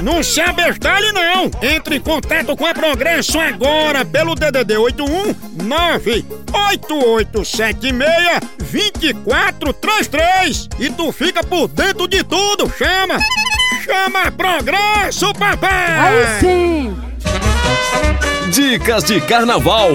Não se abestalhe não! Entre em contato com a Progresso agora pelo DDD 81 98876 2433 e tu fica por dentro de tudo, chama! Chama Progresso, papai! Aí sim! Dicas de Carnaval.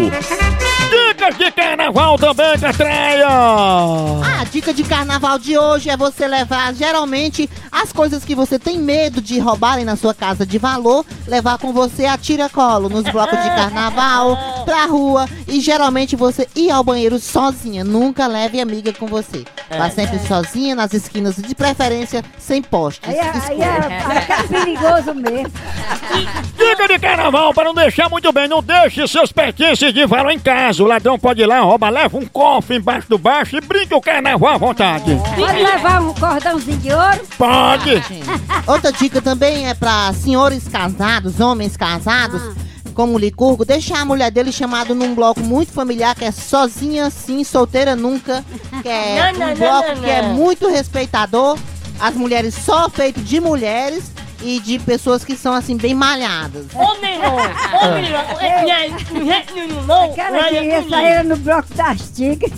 Dicas de carnaval também, Catreia! A dica de carnaval de hoje é você levar geralmente as coisas que você tem medo de roubarem na sua casa de valor, levar com você a tiracolo nos blocos de carnaval, pra rua e geralmente você ir ao banheiro sozinha. Nunca leve amiga com você. Vá sempre sozinha nas esquinas, de preferência sem postes. Aí, é- aí é, aí é perigoso mesmo. Dica de carnaval para não deixar muito bem, não deixe seus pertences de valor em casa. O ladrão pode ir lá, rouba, leva um cofre embaixo do baixo e brinca o carnaval à vontade. Pode levar um cordãozinho de ouro? Pode! Outra dica também é pra senhores casados, homens casados, como o Licurgo, deixar a mulher dele chamado num bloco muito familiar, que é sozinha sim, solteira nunca, que é Não, não, um não, bloco não, que é não. muito respeitador, as mulheres só feito de mulheres e de pessoas que são assim bem malhadas. Ô, menino! Ô, menino! Do jeito nenhum, não! Aquela Olha que ia comigo. sair no bloco das tigres.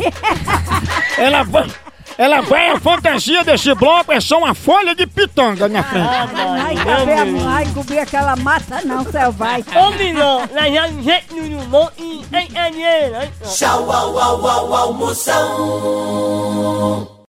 Ela vai, ela vai, a fantasia desse bloco é só uma folha de pitanga na frente. Ai, caber a mãe cobrir aquela mata não, selvagem. Ô, menino! Lá já do jeito nenhum, não! E em! Tchau, au, au, au, almoção.